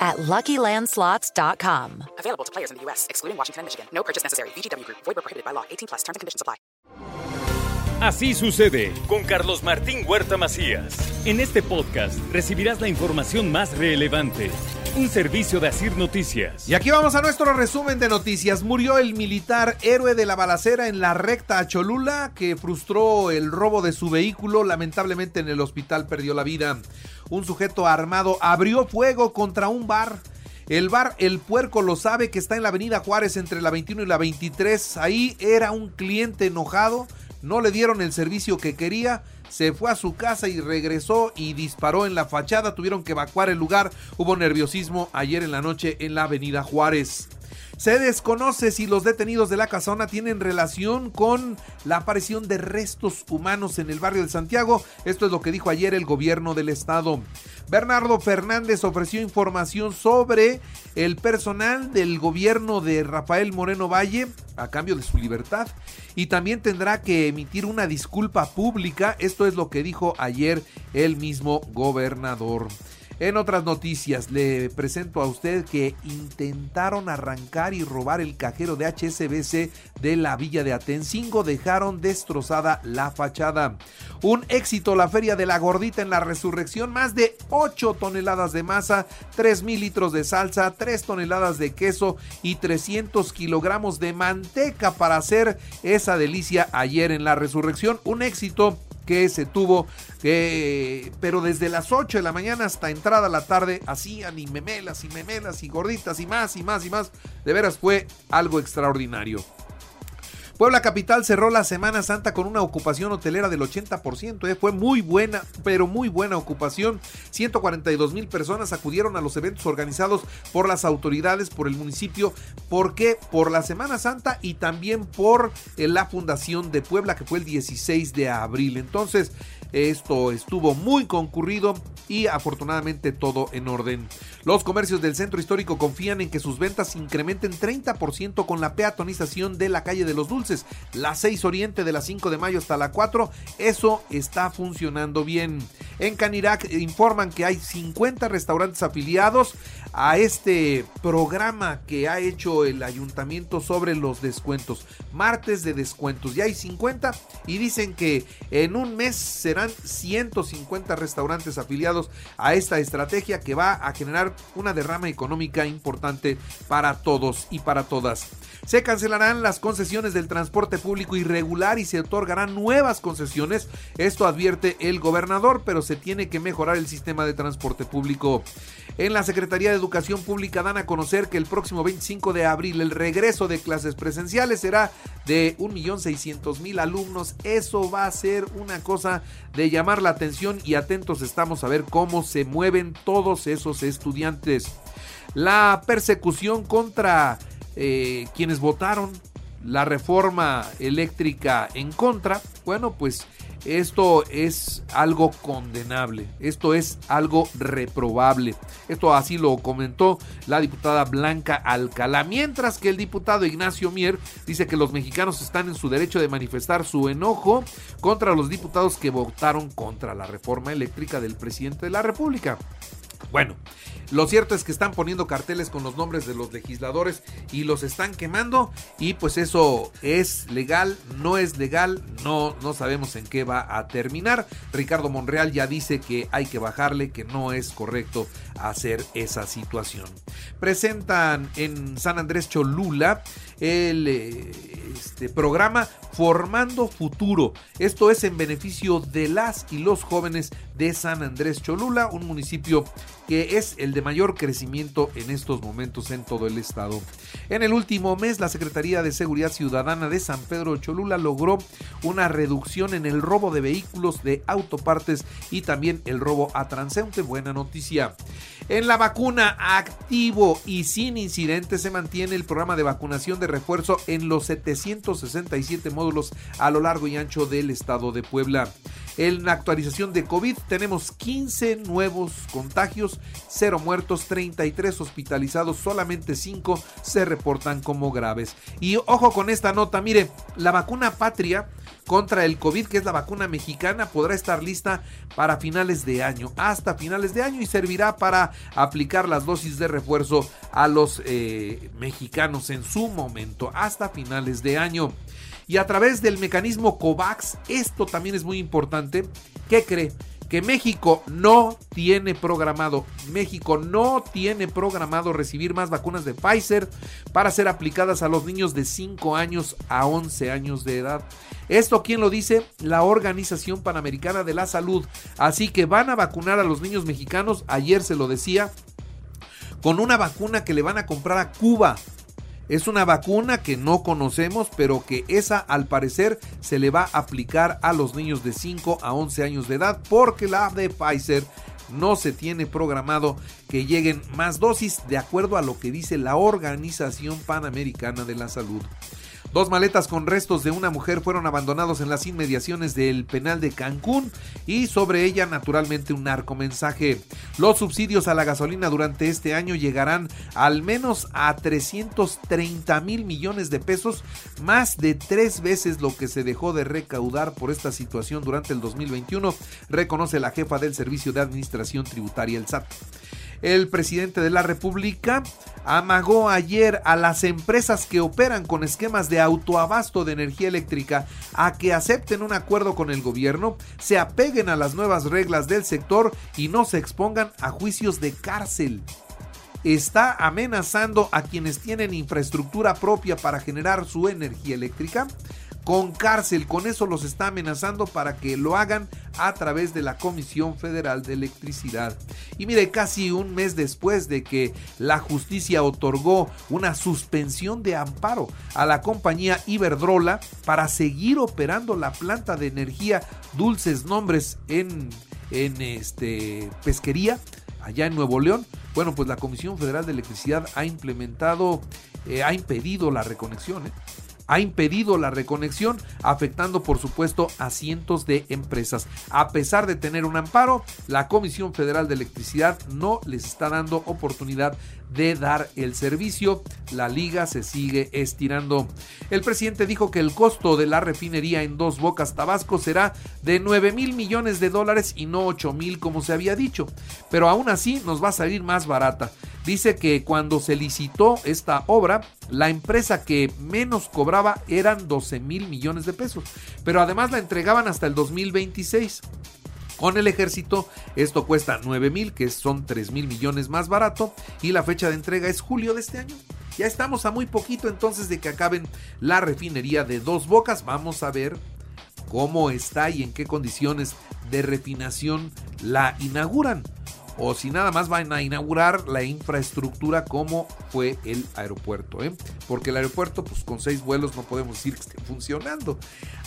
at LuckyLandSlots.com. Available to players in the U.S., excluding Washington and Michigan. No purchase necessary. VGW Group. Void prohibited by law. 18 plus. Terms and conditions apply. Así sucede con Carlos Martín Huerta Macías. En este podcast recibirás la información más relevante. Un servicio de Asir Noticias. Y aquí vamos a nuestro resumen de noticias. Murió el militar héroe de la balacera en la recta a Cholula que frustró el robo de su vehículo. Lamentablemente en el hospital perdió la vida. Un sujeto armado abrió fuego contra un bar. El bar El Puerco lo sabe que está en la avenida Juárez entre la 21 y la 23. Ahí era un cliente enojado no le dieron el servicio que quería, se fue a su casa y regresó y disparó en la fachada, tuvieron que evacuar el lugar, hubo nerviosismo ayer en la noche en la avenida Juárez. Se desconoce si los detenidos de la casona tienen relación con la aparición de restos humanos en el barrio de Santiago. Esto es lo que dijo ayer el gobierno del estado. Bernardo Fernández ofreció información sobre el personal del gobierno de Rafael Moreno Valle a cambio de su libertad y también tendrá que emitir una disculpa pública. Esto es lo que dijo ayer el mismo gobernador. En otras noticias, le presento a usted que intentaron arrancar y robar el cajero de HSBC de la villa de Atencingo, dejaron destrozada la fachada. Un éxito la feria de la gordita en la resurrección, más de 8 toneladas de masa, 3 mil litros de salsa, 3 toneladas de queso y 300 kilogramos de manteca para hacer esa delicia ayer en la resurrección. Un éxito que se tuvo, pero desde las 8 de la mañana hasta entrada la tarde hacían y memelas y memelas y gorditas y más y más y más. De veras fue algo extraordinario. Puebla Capital cerró la Semana Santa con una ocupación hotelera del 80%. ¿eh? Fue muy buena, pero muy buena ocupación. 142 mil personas acudieron a los eventos organizados por las autoridades, por el municipio. ¿Por qué? Por la Semana Santa y también por eh, la Fundación de Puebla, que fue el 16 de abril. Entonces, esto estuvo muy concurrido y afortunadamente todo en orden. Los comercios del centro histórico confían en que sus ventas incrementen 30% con la peatonización de la calle de los Dulces, la 6 Oriente de la 5 de mayo hasta la 4. Eso está funcionando bien. En Canirac informan que hay 50 restaurantes afiliados a este programa que ha hecho el ayuntamiento sobre los descuentos. Martes de descuentos. Ya hay 50 y dicen que en un mes serán 150 restaurantes afiliados a esta estrategia que va a generar una derrama económica importante para todos y para todas. Se cancelarán las concesiones del transporte público irregular y se otorgarán nuevas concesiones. Esto advierte el gobernador, pero se tiene que mejorar el sistema de transporte público. En la Secretaría de Educación Pública dan a conocer que el próximo 25 de abril el regreso de clases presenciales será de 1.600.000 alumnos. Eso va a ser una cosa de llamar la atención y atentos estamos a ver cómo se mueven todos esos estudiantes. La persecución contra eh, quienes votaron la reforma eléctrica en contra, bueno, pues esto es algo condenable, esto es algo reprobable. Esto así lo comentó la diputada Blanca Alcalá, mientras que el diputado Ignacio Mier dice que los mexicanos están en su derecho de manifestar su enojo contra los diputados que votaron contra la reforma eléctrica del presidente de la República. Bueno, lo cierto es que están poniendo carteles con los nombres de los legisladores y los están quemando y pues eso es legal, no es legal, no, no sabemos en qué va a terminar. Ricardo Monreal ya dice que hay que bajarle, que no es correcto hacer esa situación. Presentan en San Andrés Cholula el eh, este, programa Formando Futuro. Esto es en beneficio de las y los jóvenes de San Andrés Cholula, un municipio que es el de mayor crecimiento en estos momentos en todo el estado. En el último mes, la Secretaría de Seguridad Ciudadana de San Pedro Cholula logró una reducción en el robo de vehículos de autopartes y también el robo a transeúnte. Buena noticia. En la vacuna activo y sin incidentes se mantiene el programa de vacunación de refuerzo en los 767 módulos a lo largo y ancho del estado de Puebla. En la actualización de COVID tenemos 15 nuevos contagios, 0 muertos, 33 hospitalizados, solamente 5 se reportan como graves. Y ojo con esta nota, mire, la vacuna patria contra el COVID, que es la vacuna mexicana, podrá estar lista para finales de año, hasta finales de año y servirá para aplicar las dosis de refuerzo a los eh, mexicanos en su momento, hasta finales de año. Y a través del mecanismo COVAX, esto también es muy importante, ¿qué cree? Que México no tiene programado, México no tiene programado recibir más vacunas de Pfizer para ser aplicadas a los niños de 5 años a 11 años de edad. Esto, ¿quién lo dice? La Organización Panamericana de la Salud. Así que van a vacunar a los niños mexicanos, ayer se lo decía, con una vacuna que le van a comprar a Cuba. Es una vacuna que no conocemos, pero que esa al parecer se le va a aplicar a los niños de 5 a 11 años de edad porque la de Pfizer no se tiene programado que lleguen más dosis de acuerdo a lo que dice la Organización Panamericana de la Salud. Dos maletas con restos de una mujer fueron abandonados en las inmediaciones del penal de Cancún y sobre ella naturalmente un narcomensaje. Los subsidios a la gasolina durante este año llegarán al menos a 330 mil millones de pesos, más de tres veces lo que se dejó de recaudar por esta situación durante el 2021, reconoce la jefa del Servicio de Administración Tributaria, el SAT. El presidente de la República amagó ayer a las empresas que operan con esquemas de autoabasto de energía eléctrica a que acepten un acuerdo con el gobierno, se apeguen a las nuevas reglas del sector y no se expongan a juicios de cárcel. Está amenazando a quienes tienen infraestructura propia para generar su energía eléctrica con cárcel. Con eso los está amenazando para que lo hagan a través de la Comisión Federal de Electricidad. Y mire, casi un mes después de que la justicia otorgó una suspensión de amparo a la compañía Iberdrola para seguir operando la planta de energía Dulces Nombres en, en este, pesquería allá en Nuevo León. Bueno, pues la Comisión Federal de Electricidad ha implementado, eh, ha impedido la reconexión. ¿eh? Ha impedido la reconexión, afectando por supuesto a cientos de empresas. A pesar de tener un amparo, la Comisión Federal de Electricidad no les está dando oportunidad de dar el servicio. La liga se sigue estirando. El presidente dijo que el costo de la refinería en Dos Bocas Tabasco será de 9 mil millones de dólares y no 8 mil como se había dicho. Pero aún así nos va a salir más barata. Dice que cuando se licitó esta obra, la empresa que menos cobraba eran 12 mil millones de pesos, pero además la entregaban hasta el 2026. Con el ejército esto cuesta 9 mil, que son 3 mil millones más barato, y la fecha de entrega es julio de este año. Ya estamos a muy poquito entonces de que acaben la refinería de dos bocas. Vamos a ver cómo está y en qué condiciones de refinación la inauguran o si nada más van a inaugurar la infraestructura como fue el aeropuerto, ¿eh? porque el aeropuerto pues con seis vuelos no podemos decir que esté funcionando.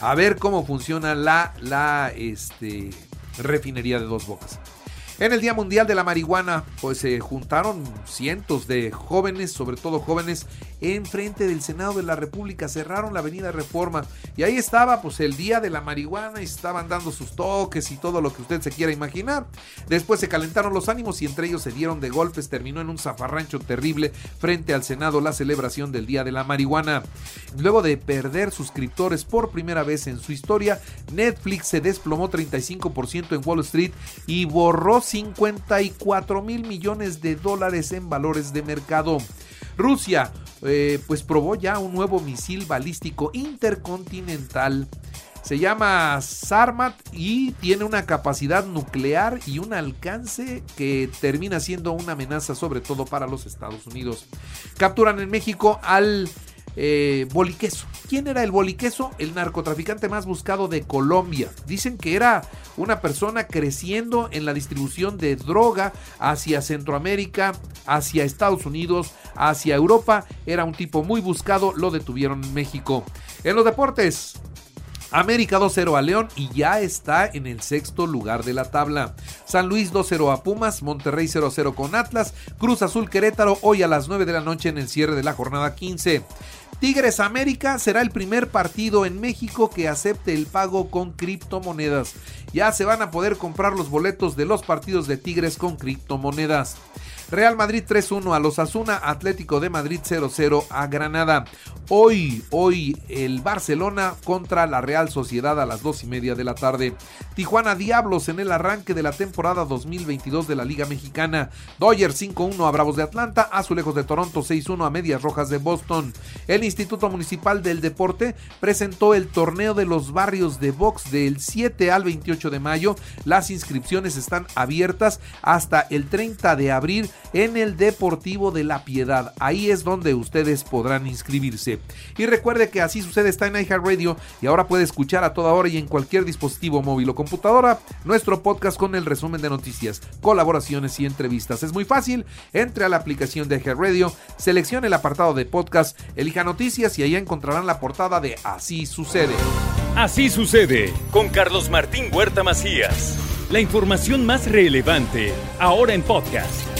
A ver cómo funciona la, la este, refinería de dos bocas. En el Día Mundial de la Marihuana, pues se juntaron cientos de jóvenes, sobre todo jóvenes, enfrente del Senado de la República. Cerraron la Avenida Reforma y ahí estaba, pues, el Día de la Marihuana y estaban dando sus toques y todo lo que usted se quiera imaginar. Después se calentaron los ánimos y entre ellos se dieron de golpes. Terminó en un zafarrancho terrible frente al Senado la celebración del Día de la Marihuana. Luego de perder suscriptores por primera vez en su historia, Netflix se desplomó 35% en Wall Street y borró 54 mil millones de dólares en valores de mercado. Rusia, eh, pues probó ya un nuevo misil balístico intercontinental. Se llama Sarmat y tiene una capacidad nuclear y un alcance que termina siendo una amenaza sobre todo para los Estados Unidos. Capturan en México al eh, Boliqueso. ¿Quién era el Boliqueso? El narcotraficante más buscado de Colombia. Dicen que era una persona creciendo en la distribución de droga hacia Centroamérica, hacia Estados Unidos, hacia Europa. Era un tipo muy buscado, lo detuvieron en México. En los deportes, América 2-0 a León y ya está en el sexto lugar de la tabla. San Luis 2-0 a Pumas, Monterrey 0-0 con Atlas, Cruz Azul Querétaro hoy a las 9 de la noche en el cierre de la jornada 15. Tigres América será el primer partido en México que acepte el pago con criptomonedas. Ya se van a poder comprar los boletos de los partidos de Tigres con criptomonedas. Real Madrid 3-1 a los Asuna, Atlético de Madrid 0-0 a Granada. Hoy, hoy el Barcelona contra la Real Sociedad a las 2 y media de la tarde. Tijuana Diablos en el arranque de la temporada 2022 de la Liga Mexicana. Dodgers 5-1 a Bravos de Atlanta, Azulejos de Toronto 6-1 a Medias Rojas de Boston. El Instituto Municipal del Deporte presentó el torneo de los barrios de box del 7 al 28 de mayo. Las inscripciones están abiertas hasta el 30 de abril en el Deportivo de la Piedad. Ahí es donde ustedes podrán inscribirse. Y recuerde que así sucede está en iHeartRadio y ahora puede escuchar a toda hora y en cualquier dispositivo móvil o computadora nuestro podcast con el resumen de noticias, colaboraciones y entrevistas. Es muy fácil, entre a la aplicación de iHeartRadio, seleccione el apartado de podcast, elija noticias y ahí encontrarán la portada de Así sucede. Así sucede con Carlos Martín Huerta Macías. La información más relevante ahora en podcast.